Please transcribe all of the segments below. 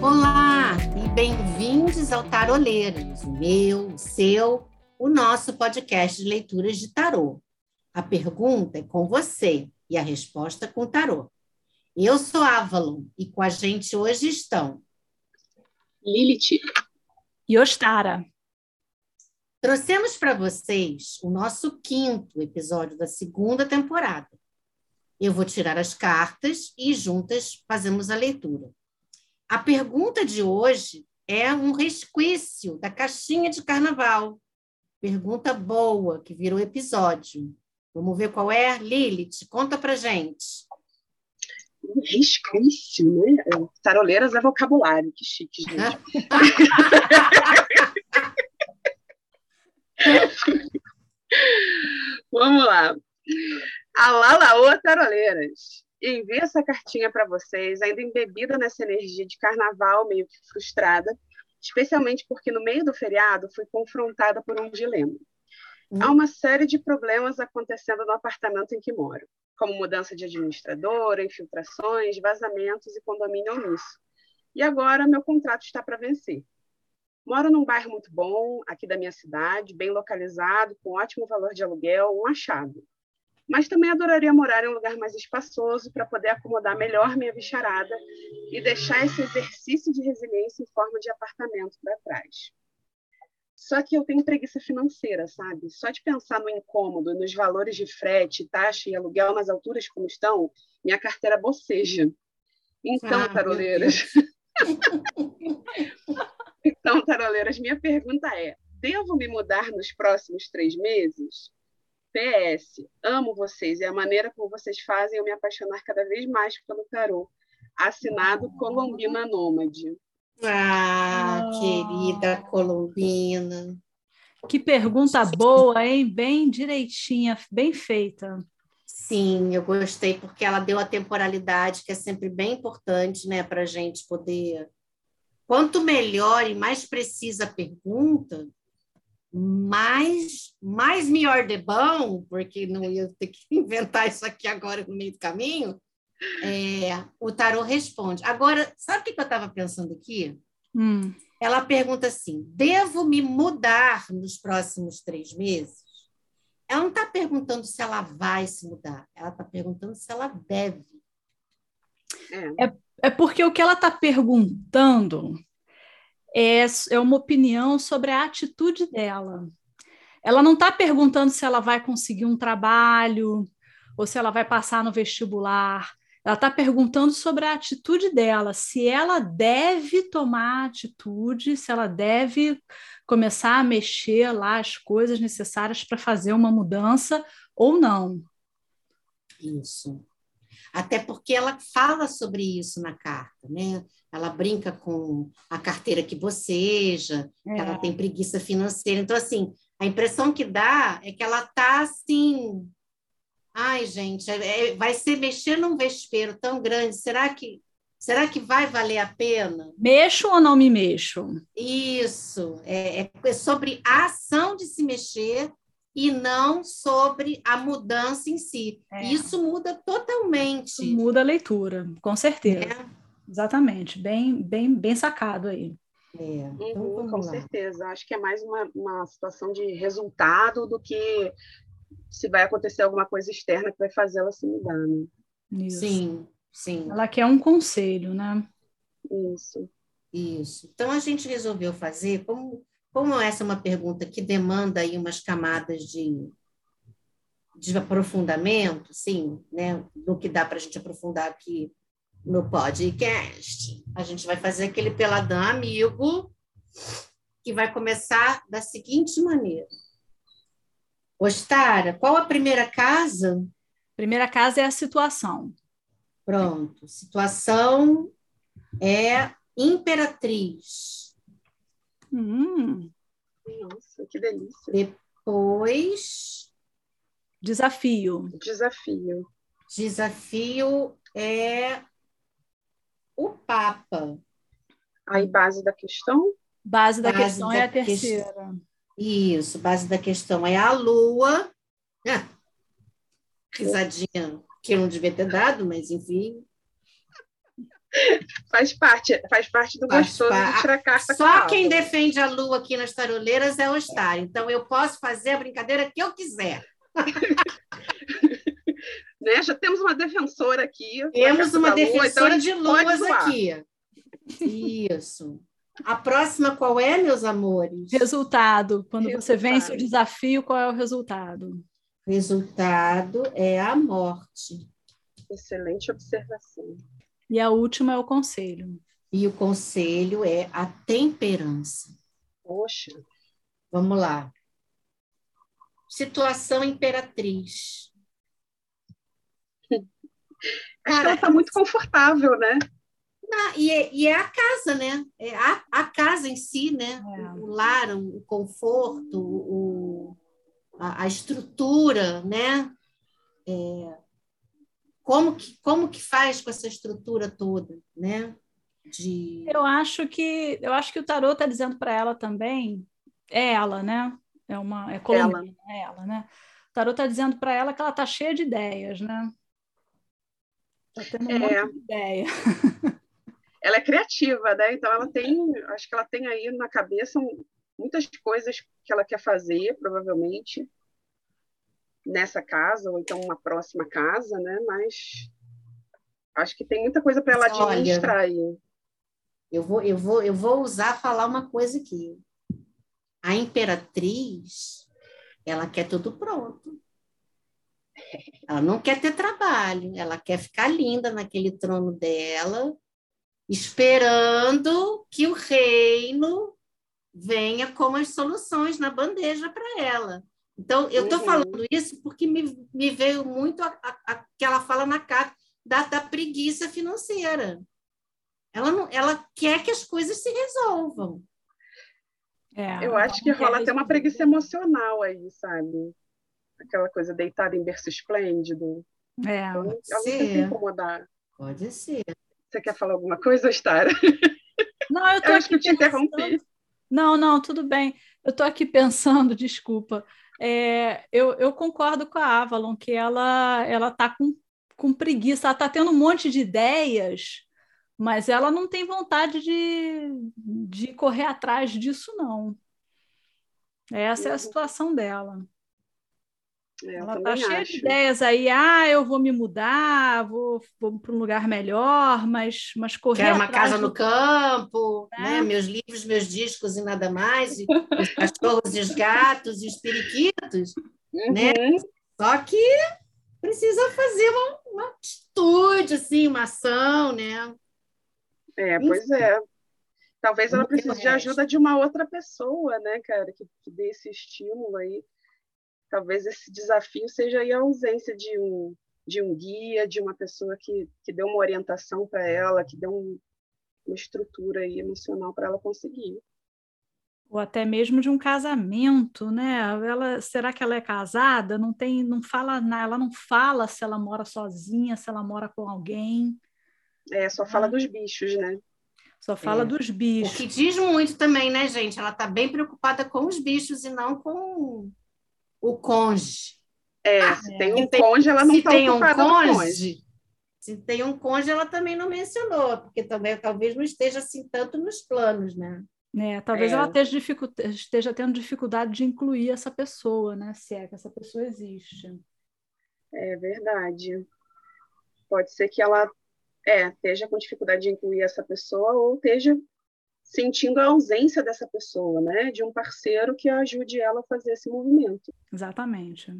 Olá e bem-vindos ao Taroleiros, o meu, o seu, o nosso podcast de leituras de tarô. A pergunta é com você e a resposta com tarô. Eu sou Avalon e com a gente hoje estão Lilith e Ostara. Trouxemos para vocês o nosso quinto episódio da segunda temporada. Eu vou tirar as cartas e juntas fazemos a leitura. A pergunta de hoje é um resquício da caixinha de carnaval. Pergunta boa que virou episódio. Vamos ver qual é? Lilith, conta pra gente. Um resquício, né? Taroleiras é vocabulário, que chique, gente. Vamos lá. Alalaô, taroleiras. Envio essa cartinha para vocês, ainda embebida nessa energia de carnaval, meio que frustrada, especialmente porque no meio do feriado fui confrontada por um dilema. Há uma série de problemas acontecendo no apartamento em que moro, como mudança de administradora, infiltrações, vazamentos e condomínio omisso. E agora meu contrato está para vencer. Moro num bairro muito bom, aqui da minha cidade, bem localizado, com ótimo valor de aluguel, um achado. Mas também adoraria morar em um lugar mais espaçoso para poder acomodar melhor minha bicharada e deixar esse exercício de resiliência em forma de apartamento para trás. Só que eu tenho preguiça financeira, sabe? Só de pensar no incômodo, nos valores de frete, taxa e aluguel nas alturas como estão, minha carteira boceja. Então, ah, taroleiras. Então, taroleiras, minha pergunta é: devo me mudar nos próximos três meses? PS, amo vocês e a maneira como vocês fazem eu me apaixonar cada vez mais pelo tarô. Assinado Colombina Nômade. Ah, oh. querida Colombina. Que pergunta boa, hein? Bem direitinha, bem feita. Sim, eu gostei porque ela deu a temporalidade, que é sempre bem importante, né, para a gente poder Quanto melhor e mais precisa a pergunta, mais, mais melhor de bom, porque não ia ter que inventar isso aqui agora no meio do caminho, é, o tarô responde. Agora, sabe o que eu estava pensando aqui? Hum. Ela pergunta assim: devo me mudar nos próximos três meses? Ela não está perguntando se ela vai se mudar, ela está perguntando se ela deve. É, é é porque o que ela está perguntando é, é uma opinião sobre a atitude dela. Ela não está perguntando se ela vai conseguir um trabalho ou se ela vai passar no vestibular. Ela está perguntando sobre a atitude dela, se ela deve tomar atitude, se ela deve começar a mexer lá as coisas necessárias para fazer uma mudança ou não. Isso até porque ela fala sobre isso na carta, né? Ela brinca com a carteira que boceja, é. ela tem preguiça financeira. Então, assim, a impressão que dá é que ela tá assim. Ai, gente, é, é vai ser mexer num vespeiro tão grande. Será que Será que vai valer a pena? Mexo ou não me mexo? Isso, é, é, sobre a ação de se mexer e não sobre a mudança em si. É. Isso muda totalmente. Isso muda a leitura, com certeza. É. Exatamente, bem, bem, bem sacado aí. É. Então, uhum, com lá. certeza. Acho que é mais uma, uma situação de resultado do que se vai acontecer alguma coisa externa que vai fazer ela se mudar, né? Isso. Sim, sim. Ela quer um conselho, né? Isso. Isso. Então a gente resolveu fazer, como como essa é uma pergunta que demanda aí umas camadas de, de aprofundamento, sim, né, do que dá para a gente aprofundar aqui no podcast, a gente vai fazer aquele peladão amigo que vai começar da seguinte maneira. Ostara, qual a primeira casa? Primeira casa é a situação. Pronto. Situação é imperatriz. Hum. Nossa, que delícia. Depois. Desafio. Desafio. Desafio é o Papa. Aí, base da questão? Base da base questão da é a terceira. Isso, base da questão é a Lua. Ah, risadinha que eu não devia ter dado, mas enfim. Faz parte, faz parte do faz gostoso pa... de tirar carta. Só quem defende a lua aqui nas taroleiras é o Star. Então eu posso fazer a brincadeira que eu quiser. né? Já temos uma defensora aqui. Temos uma defensora lua, então de luas aqui. Isso. A próxima qual é, meus amores? Resultado. Quando resultado. você vence o desafio, qual é o resultado? Resultado é a morte. Excelente observação. E a última é o conselho. E o conselho é a temperança. Poxa. Vamos lá. Situação imperatriz. Acho que ela está muito confortável, né? e, é, e, é, a casa, né? É a, a casa em si, né? É. O, o, lar, o conforto, o, a, a estrutura, né? É, como, que, como que faz com essa estrutura toda, né? De... Eu acho que eu acho que o tarot está dizendo para ela também, é ela, né? É uma é colombiana, é ela, né? O tarot está dizendo para ela que ela está cheia de ideias, né? Está tendo um é. monte de ideia. ela é criativa, né? Então ela tem, acho que ela tem aí na cabeça muitas coisas que ela quer fazer, provavelmente nessa casa ou então uma próxima casa, né? Mas acho que tem muita coisa para ela administrar aí. Eu vou, eu vou, eu vou usar falar uma coisa aqui. A imperatriz, ela quer tudo pronto. Ela não quer ter trabalho, ela quer ficar linda naquele trono dela, esperando que o reino venha com as soluções na bandeja para ela. Então, eu estou uhum. falando isso porque me, me veio muito a, a, a, que ela fala na carta da, da preguiça financeira. Ela, não, ela quer que as coisas se resolvam. É, eu acho que rola até uma preguiça emocional aí, sabe? Aquela coisa deitada em berço esplêndido. É, então, ela não se incomodar. Pode ser. Você quer falar alguma coisa, Stara? Não, eu, tô eu acho que eu te interrompi. Não, não, tudo bem. Eu estou aqui pensando, desculpa. É, eu, eu, concordo com a Avalon, que ela ela está com, com preguiça, ela está tendo um monte de ideias, mas ela não tem vontade de, de correr atrás disso, não. Essa é a situação dela. É, ela está cheia acho. de ideias aí, ah, eu vou me mudar, vou, vou para um lugar melhor, mas, mas correr. Quero uma casa no campo, né? né? meus livros, meus discos e nada mais, e os cachorros e os gatos e os periquitos. Né? Uhum. Né? Só que precisa fazer uma, uma atitude, assim, uma ação, né? É, pois é. Talvez ela precise de ajuda de uma outra pessoa, né, cara, que, que dê esse estímulo aí talvez esse desafio seja a ausência de um, de um guia, de uma pessoa que, que dê uma orientação para ela, que dê um, uma estrutura aí emocional para ela conseguir. Ou até mesmo de um casamento, né? Ela, será que ela é casada? Não tem, não fala, ela não fala se ela mora sozinha, se ela mora com alguém. É, só fala ah. dos bichos, né? Só fala é. dos bichos. O que diz muito também, né, gente? Ela está bem preocupada com os bichos e não com o conge. É, se tem um tem, conge, ela não está ocupada um conge, conge. Se tem um conge, ela também não mencionou, porque também talvez não esteja assim tanto nos planos, né? É, talvez é. ela esteja, dificu esteja tendo dificuldade de incluir essa pessoa, né? Se é que essa pessoa existe. É verdade. Pode ser que ela é, esteja com dificuldade de incluir essa pessoa ou esteja sentindo a ausência dessa pessoa, né? De um parceiro que ajude ela a fazer esse movimento. Exatamente.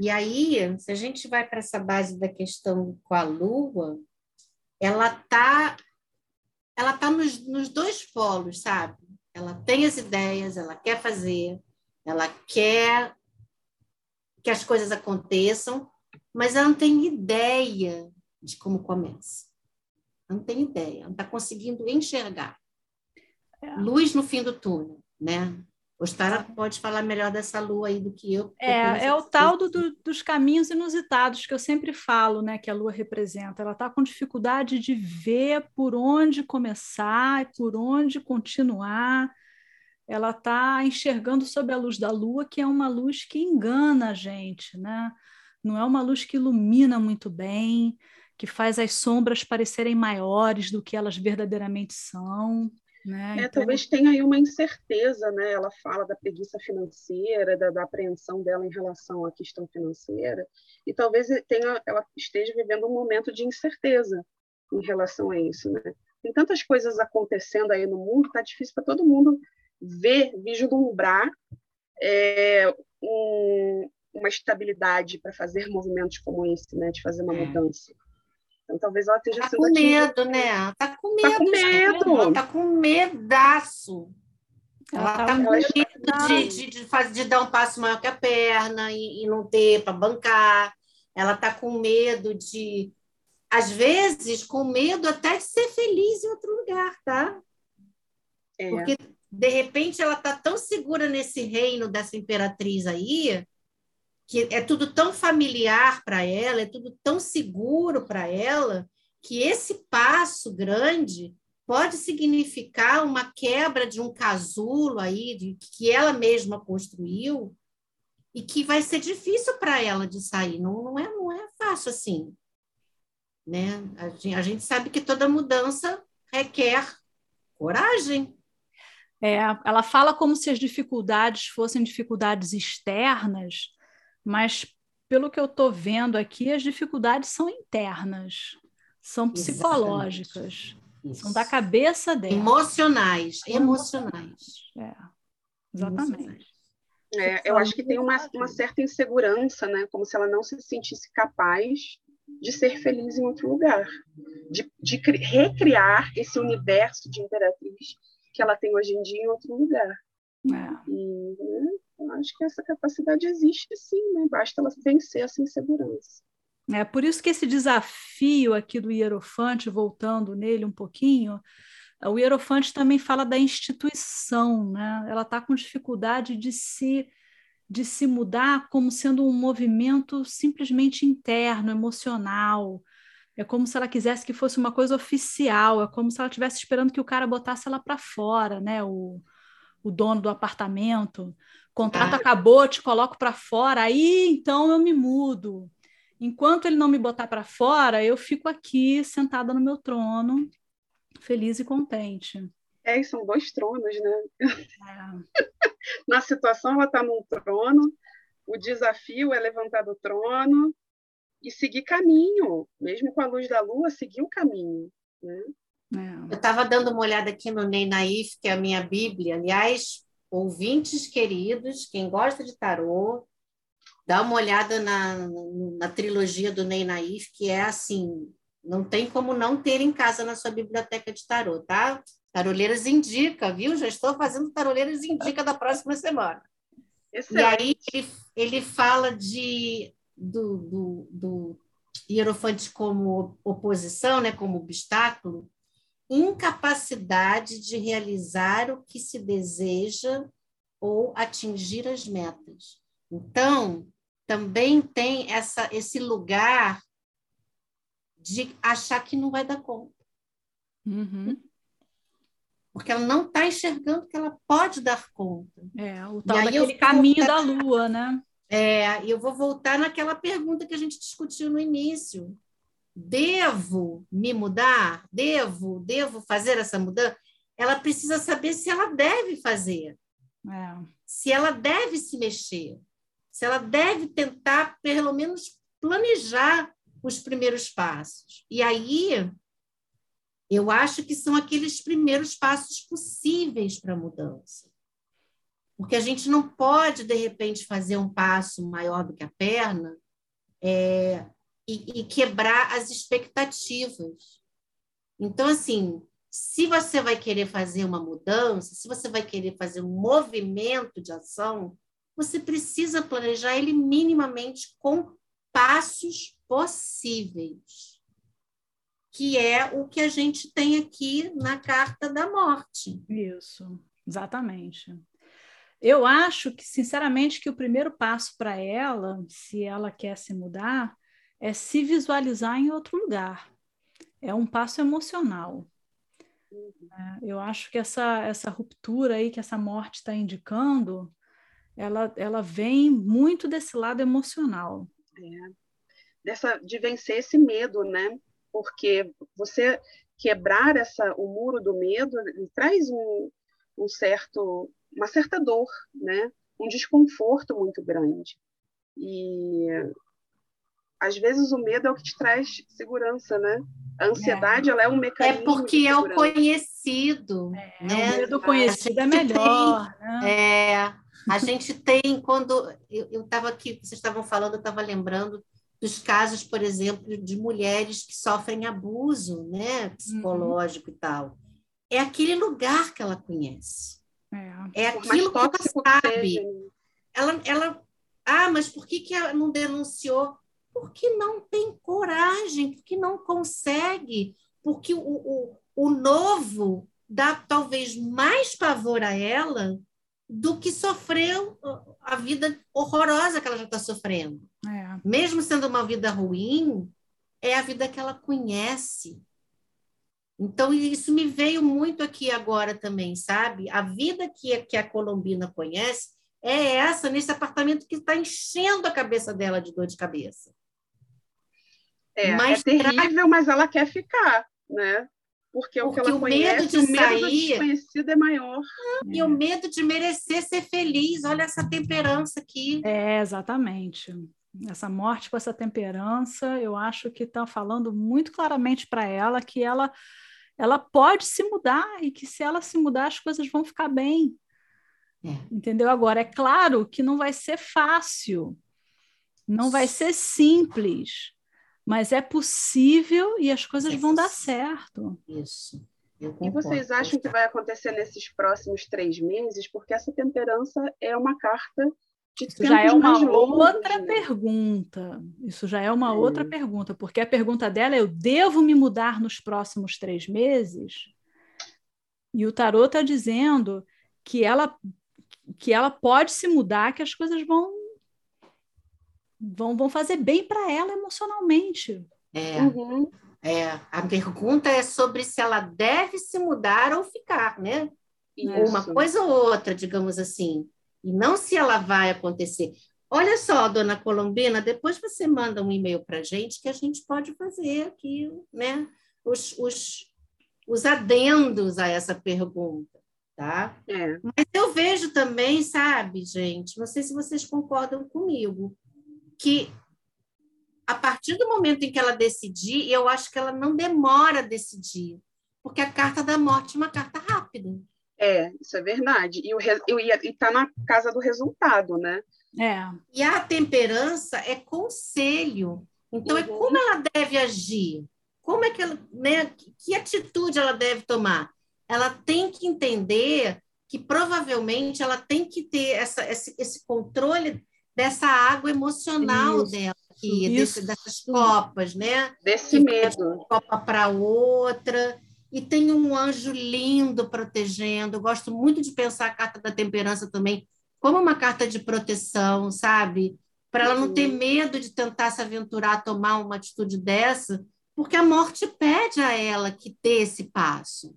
E aí, se a gente vai para essa base da questão com a Lua, ela tá, ela tá nos, nos dois polos, sabe? Ela tem as ideias, ela quer fazer, ela quer que as coisas aconteçam, mas ela não tem ideia de como começa. Ela não tem ideia, ela não está conseguindo enxergar. É. Luz no fim do túnel, né? Ostara pode falar melhor dessa lua aí do que eu. É, é o tal do, do, dos caminhos inusitados que eu sempre falo, né? Que a lua representa. Ela está com dificuldade de ver por onde começar e por onde continuar. Ela está enxergando sob a luz da lua, que é uma luz que engana a gente, né? Não é uma luz que ilumina muito bem que faz as sombras parecerem maiores do que elas verdadeiramente são. Né? É, então... Talvez tenha aí uma incerteza, né? Ela fala da preguiça financeira, da, da, apreensão dela em relação à questão financeira, e talvez tenha, ela esteja vivendo um momento de incerteza em relação a isso, né? Tem tantas coisas acontecendo aí no mundo, tá difícil para todo mundo ver, vislumbrar é, um, uma estabilidade para fazer movimentos como esse, né? De fazer uma é. mudança. Então, talvez ela esteja tá sendo com medo, né? Tá com medo. Tá com medo. Ela tá com medaço. Ela, ela tá, com medo de, de, de, fazer, de dar um passo maior que a perna e, e não ter para bancar. Ela tá com medo de, às vezes, com medo até de ser feliz em outro lugar, tá? É. Porque, de repente, ela tá tão segura nesse reino dessa imperatriz aí que é tudo tão familiar para ela, é tudo tão seguro para ela, que esse passo grande pode significar uma quebra de um casulo aí de, que ela mesma construiu e que vai ser difícil para ela de sair. Não, não, é, não é fácil assim. Né? A, gente, a gente sabe que toda mudança requer coragem. É, ela fala como se as dificuldades fossem dificuldades externas, mas pelo que eu estou vendo aqui, as dificuldades são internas, são psicológicas, Isso. são da cabeça dela. Emocionais, emocionais. É, exatamente. É, eu acho que tem uma, uma certa insegurança, né? Como se ela não se sentisse capaz de ser feliz em outro lugar, de, de recriar esse universo de imperatriz que ela tem hoje em dia em outro lugar. É. E, né? Acho que essa capacidade existe sim, né? basta ela vencer essa insegurança. É por isso que esse desafio aqui do Hierofante, voltando nele um pouquinho, o Hierofante também fala da instituição, né? Ela está com dificuldade de se de se mudar como sendo um movimento simplesmente interno, emocional. É como se ela quisesse que fosse uma coisa oficial, é como se ela estivesse esperando que o cara botasse ela para fora, né? O, o dono do apartamento contrato ah. acabou, te coloco para fora, aí então eu me mudo. Enquanto ele não me botar para fora, eu fico aqui sentada no meu trono, feliz e contente. É, e são dois tronos, né? É. Na situação, ela está num trono, o desafio é levantar do trono e seguir caminho, mesmo com a luz da lua, seguir o caminho. Né? É. Eu estava dando uma olhada aqui no Ney Naif, que é a minha Bíblia. Aliás, ouvintes queridos, quem gosta de tarô, dá uma olhada na, na trilogia do Ney Naif, que é assim, não tem como não ter em casa na sua biblioteca de tarô, tá? Taroleiras Indica, viu? Já estou fazendo Taroleiras Indica da próxima semana. Excelente. E aí ele, ele fala de, do, do, do Hierofante como oposição, né, como obstáculo, incapacidade de realizar o que se deseja ou atingir as metas. Então, também tem essa, esse lugar de achar que não vai dar conta. Uhum. Porque ela não está enxergando que ela pode dar conta. É, o tal daquele caminho voltar, da lua, né? É, e eu vou voltar naquela pergunta que a gente discutiu no início devo me mudar? Devo, devo fazer essa mudança? Ela precisa saber se ela deve fazer. É. Se ela deve se mexer. Se ela deve tentar, pelo menos, planejar os primeiros passos. E aí, eu acho que são aqueles primeiros passos possíveis para a mudança. Porque a gente não pode, de repente, fazer um passo maior do que a perna é, e, e quebrar as expectativas. Então, assim, se você vai querer fazer uma mudança, se você vai querer fazer um movimento de ação, você precisa planejar ele minimamente com passos possíveis, que é o que a gente tem aqui na carta da morte. Isso, exatamente. Eu acho que, sinceramente, que o primeiro passo para ela, se ela quer se mudar, é se visualizar em outro lugar. É um passo emocional. É, eu acho que essa, essa ruptura aí que essa morte está indicando, ela, ela vem muito desse lado emocional. É. Dessa, de vencer esse medo, né? porque você quebrar essa o muro do medo traz um, um certo uma certa dor, né? Um desconforto muito grande. E às vezes o medo é o que te traz segurança, né? A ansiedade, é. ela é um é mecanismo. É porque é o conhecido. É, né? O medo conhecido é melhor. Tem, né? É, a gente tem, quando eu estava aqui, vocês estavam falando, eu estava lembrando dos casos, por exemplo, de mulheres que sofrem abuso né, psicológico uhum. e tal. É aquele lugar que ela conhece. É, é aquilo que ela sabe. Seja. Ela, ela, ah, mas por que, que ela não denunciou? Porque não tem coragem, porque não consegue, porque o, o, o novo dá talvez mais pavor a ela do que sofreu a vida horrorosa que ela já está sofrendo. É. Mesmo sendo uma vida ruim, é a vida que ela conhece. Então, isso me veio muito aqui agora também, sabe? A vida que, que a Colombina conhece é essa, nesse apartamento que está enchendo a cabeça dela de dor de cabeça. É, mas é terrível, mas ela quer ficar, né? Porque, Porque o que ela o conhece, medo de o medo sair... do desconhecido é maior. E o medo de merecer ser feliz. Olha essa temperança aqui. É, exatamente. Essa morte com essa temperança, eu acho que está falando muito claramente para ela que ela, ela pode se mudar e que se ela se mudar, as coisas vão ficar bem. É. Entendeu? Agora, é claro que não vai ser fácil, não vai ser simples mas é possível e as coisas é vão dar certo. Isso. E vocês acham que vai acontecer nesses próximos três meses? Porque essa temperança é uma carta de Isso já é uma outra né? pergunta. Isso já é uma é. outra pergunta, porque a pergunta dela é: eu devo me mudar nos próximos três meses? E o tarot está dizendo que ela que ela pode se mudar, que as coisas vão vão, vão fazer bem para ela emocionalmente. É, uhum. é, a pergunta é sobre se ela deve se mudar ou ficar, né? Isso. Uma coisa ou outra, digamos assim. E não se ela vai acontecer. Olha só, dona Colombina, depois você manda um e-mail para a gente que a gente pode fazer aqui, né? Os, os, os adendos a essa pergunta, tá? É. Mas eu vejo também, sabe, gente, não sei se vocês concordam comigo, que a partir do momento em que ela decidir, eu acho que ela não demora a decidir, porque a carta da morte é uma carta rápida. É, isso é verdade. E, o, e tá na casa do resultado, né? É. E a temperança é conselho. Então, é uhum. é como ela deve agir. Como é que ela, né, que atitude ela deve tomar? Ela tem que entender que provavelmente ela tem que ter essa, esse, esse controle dessa água emocional isso, dela aqui, desse, dessas copas, né? Desse medo. Copa para outra. E tem um anjo lindo protegendo. Eu gosto muito de pensar a carta da temperança também como uma carta de proteção, sabe? Para ela não ter uhum. medo de tentar se aventurar a tomar uma atitude dessa, porque a morte pede a ela que dê esse passo.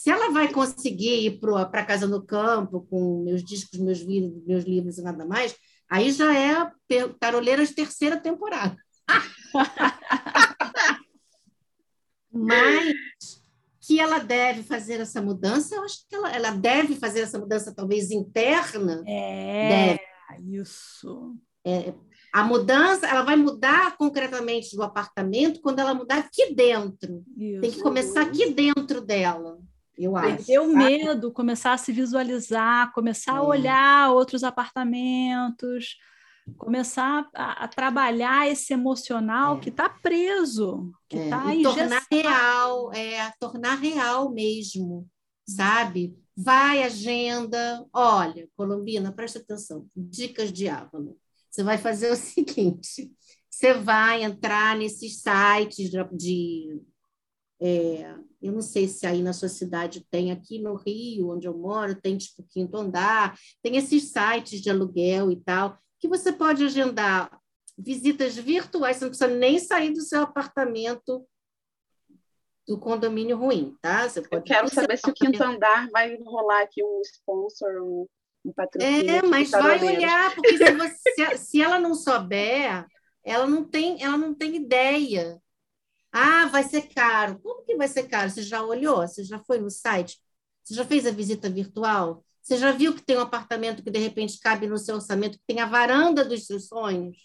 Se ela vai conseguir ir para casa no campo com meus discos, meus, meus livros e nada mais, Aí já é Taroleiras terceira temporada. Mas que ela deve fazer essa mudança, eu acho que ela, ela deve fazer essa mudança talvez interna. É, deve. isso. É, a mudança, ela vai mudar concretamente do apartamento quando ela mudar aqui dentro. Isso. Tem que começar aqui dentro dela eu acho. Perder o medo, começar a se visualizar, começar é. a olhar outros apartamentos, começar a, a trabalhar esse emocional é. que está preso, que está é. tornar real, é, tornar real mesmo, sabe? Vai agenda, olha, Colombina, presta atenção, dicas de Ávalo. Você vai fazer o seguinte: você vai entrar nesses sites de, de é, eu não sei se aí na sua cidade tem, aqui no Rio, onde eu moro, tem tipo quinto andar, tem esses sites de aluguel e tal, que você pode agendar visitas virtuais, você não precisa nem sair do seu apartamento do condomínio ruim, tá? Você pode eu quero saber se o quinto andar vai rolar aqui um sponsor, um, um patrocínio. É, mas vai olhar, porque se, você, se ela não souber, ela não tem, ela não tem ideia Ah, vai ser caro. Como que vai ser caro? Você já olhou? Você já foi no site? Você já fez a visita virtual? Você já viu que tem um apartamento que de repente cabe no seu orçamento, que tem a varanda dos seus sonhos?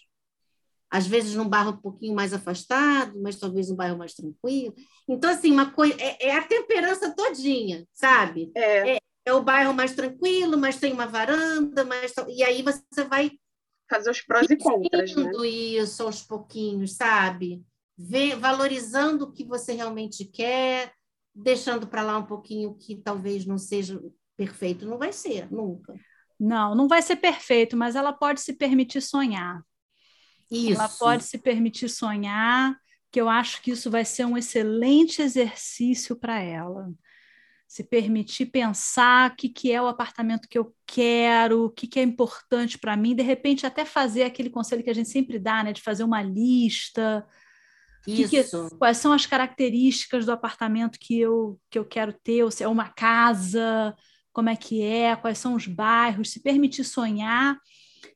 Às vezes num bairro um pouquinho mais afastado, mas talvez um bairro mais tranquilo. Então, assim, uma coisa é, é a temperança todinha, sabe? É. é. é. o bairro mais tranquilo, mas tem uma varanda, mas e aí você vai fazer os prós e contras, né? isso aos pouquinhos, sabe? Valorizando o que você realmente quer, deixando para lá um pouquinho que talvez não seja perfeito, não vai ser, nunca. Não, não vai ser perfeito, mas ela pode se permitir sonhar. Isso. Ela pode se permitir sonhar, que eu acho que isso vai ser um excelente exercício para ela se permitir pensar o que, que é o apartamento que eu quero, o que, que é importante para mim, de repente até fazer aquele conselho que a gente sempre dá, né, de fazer uma lista. Que que, quais são as características do apartamento que eu, que eu quero ter, ou se é uma casa, como é que é, quais são os bairros, se permitir sonhar?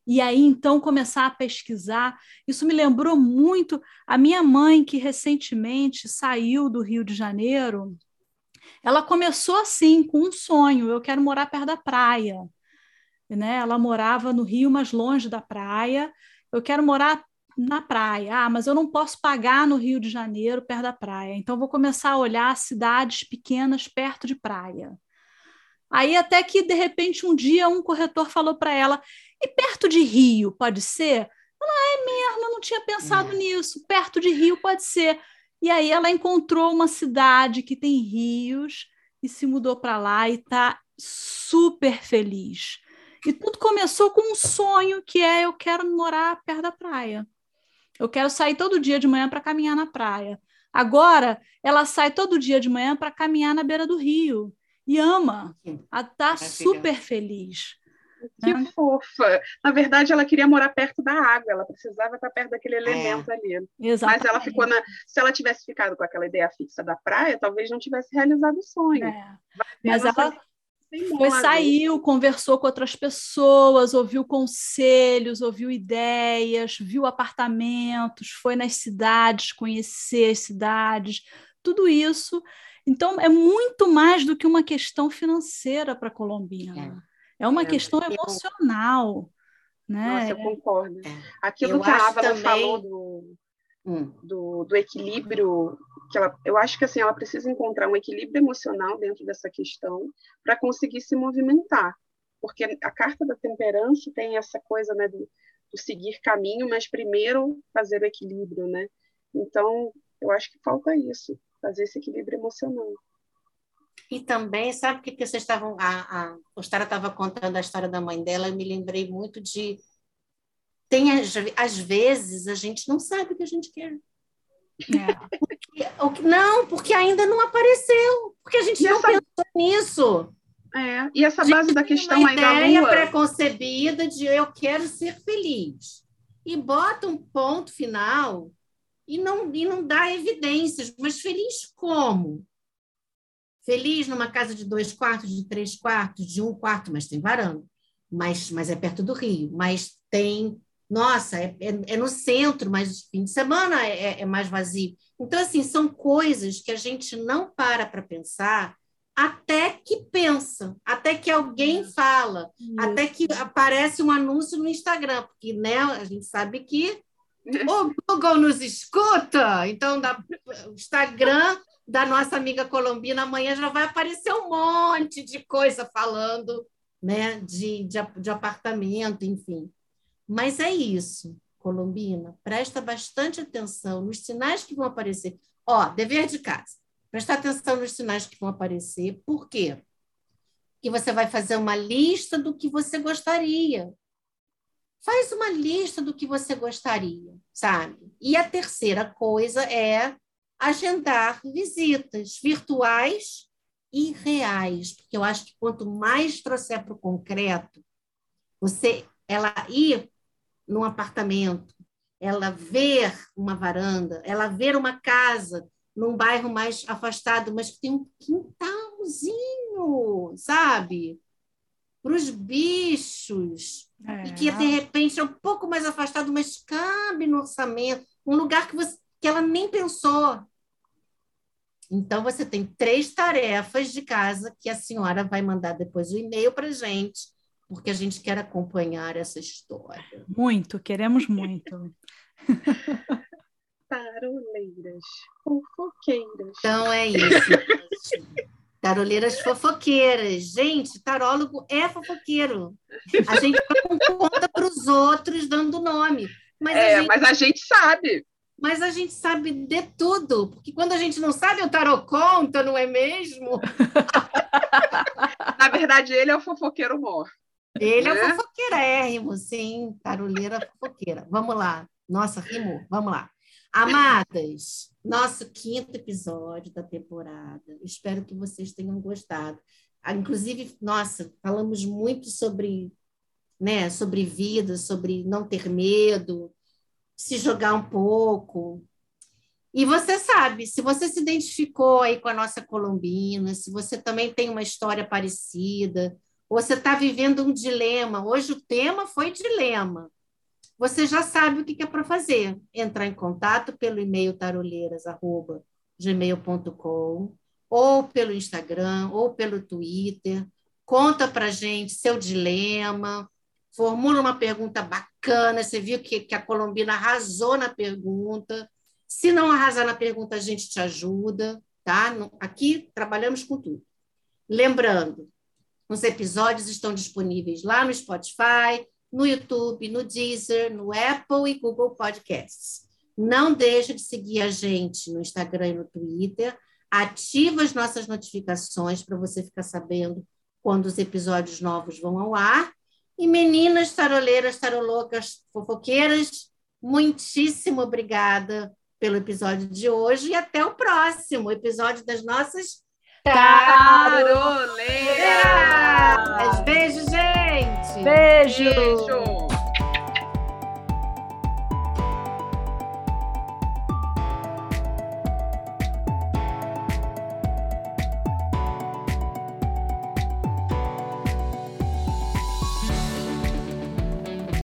E aí então começar a pesquisar. Isso me lembrou muito a minha mãe, que recentemente saiu do Rio de Janeiro. Ela começou assim, com um sonho: eu quero morar perto da praia. Né? Ela morava no Rio, mas longe da praia. Eu quero morar na praia. Ah, mas eu não posso pagar no Rio de Janeiro, perto da praia. Então, vou começar a olhar cidades pequenas perto de praia. Aí, até que, de repente, um dia, um corretor falou para ela: e perto de Rio, pode ser? Ela, é mesmo, eu não tinha pensado é. nisso. Perto de Rio pode ser. E aí ela encontrou uma cidade que tem rios e se mudou para lá e está super feliz. E tudo começou com um sonho que é eu quero morar perto da praia. Eu quero sair todo dia de manhã para caminhar na praia. Agora ela sai todo dia de manhã para caminhar na beira do rio e ama. Está super feliz. Que né? fofa. Na verdade, ela queria morar perto da água, ela precisava estar perto daquele é. elemento é. ali. Exatamente. Mas ela ficou na. Se ela tivesse ficado com aquela ideia fixa da praia, talvez não tivesse realizado o sonho. É. Mas ela foi, saiu, conversou com outras pessoas, ouviu conselhos, ouviu ideias, viu apartamentos, foi nas cidades, conhecer as cidades, tudo isso. Então, é muito mais do que uma questão financeira para a Colombina. É. É uma é, questão eu, emocional. Né? Nossa, eu concordo. É. Aquilo eu que a Ava também... falou do, hum. do, do, equilíbrio, que ela, eu acho que assim, ela precisa encontrar um equilíbrio emocional dentro dessa questão para conseguir se movimentar. Porque a carta da temperança tem essa coisa né, do, do seguir caminho, mas primeiro fazer o equilíbrio. Né? Então, eu acho que falta isso, fazer esse equilíbrio emocional. E também, sabe o que, que vocês estavam. A, a Ostara estava contando a história da mãe dela, eu me lembrei muito de. Tem, às vezes, a gente não sabe o que a gente quer. É. Porque, não, porque ainda não apareceu, porque a gente e não essa... pensou nisso. É. E essa base da questão aí da ideia preconcebida de eu quero ser feliz. E bota um ponto final e não, e não dá evidências. Mas feliz como? Feliz numa casa de dois quartos, de três quartos, de um quarto, mas tem varanda. Mas, mas é perto do Rio. Mas tem. Nossa, é, é, é no centro, mas fim de semana é, é mais vazio. Então, assim, são coisas que a gente não para para pensar até que pensa, até que alguém fala, Isso. até que aparece um anúncio no Instagram, porque né, a gente sabe que o Google nos escuta, então da, o Instagram da nossa amiga colombina, amanhã já vai aparecer um monte de coisa falando né, de, de, de apartamento, enfim. Mas é isso, Colombina, presta bastante atenção nos sinais que vão aparecer. Ó, dever de casa, prestar atenção nos sinais que vão aparecer. Por quê? Porque você vai fazer uma lista do que você gostaria. Faz uma lista do que você gostaria, sabe? E a terceira coisa é agendar visitas virtuais e reais, porque eu acho que quanto mais trouxer para o concreto, você, ela ir num apartamento, ela ver uma varanda, ela ver uma casa num bairro mais afastado, mas que tem um quintalzinho, sabe? Para os bichos. É. E que, de repente, é um pouco mais afastado, mas cabe no orçamento. Um lugar que, você, que ela nem pensou Então, você tem três tarefas de casa que a senhora vai mandar depois o e-mail para a gente, porque a gente quer acompanhar essa história. Muito, queremos muito. Taroleiras, fofoqueiras. Então é isso. Taroleiras fofoqueiras. Gente, tarólogo é fofoqueiro. A gente não conta para os outros dando nome. Mas é, a gente... mas a gente sabe. Mas a gente sabe de tudo. Porque quando a gente não sabe, o tarô conta, não é mesmo? Na verdade, ele é o fofoqueiro mor. Ele é, é fofoqueirérrimo, sim. Taroleira fofoqueira. Vamos lá. Nossa, rimou. Vamos lá. Amadas, nosso quinto episódio da temporada. Espero que vocês tenham gostado. Ah, inclusive, nossa, falamos muito sobre, né, sobre vida, sobre não ter medo, se jogar um pouco. E você sabe, se você se identificou aí com a nossa colombina, se você também tem uma história parecida, você está vivendo um dilema. Hoje o tema foi dilema você já sabe o que é para fazer. Entrar em contato pelo e-mail taroleiras.gmail.com ou pelo Instagram ou pelo Twitter. Conta para gente seu dilema, formula uma pergunta bacana. Você viu que, que a Colombina arrasou na pergunta. Se não arrasar na pergunta, a gente te ajuda, tá? Aqui trabalhamos com tudo. Lembrando, os episódios estão disponíveis lá no Spotify, no YouTube, no Deezer, no Apple e Google Podcasts. Não deixe de seguir a gente no Instagram e no Twitter. Ativa as nossas notificações para você ficar sabendo quando os episódios novos vão ao ar. E meninas taroleiras, tarolocas, fofoqueiras, muitíssimo obrigada pelo episódio de hoje e até o próximo episódio das nossas Taroleiras! Beijo, gente! Beijo! Beijo.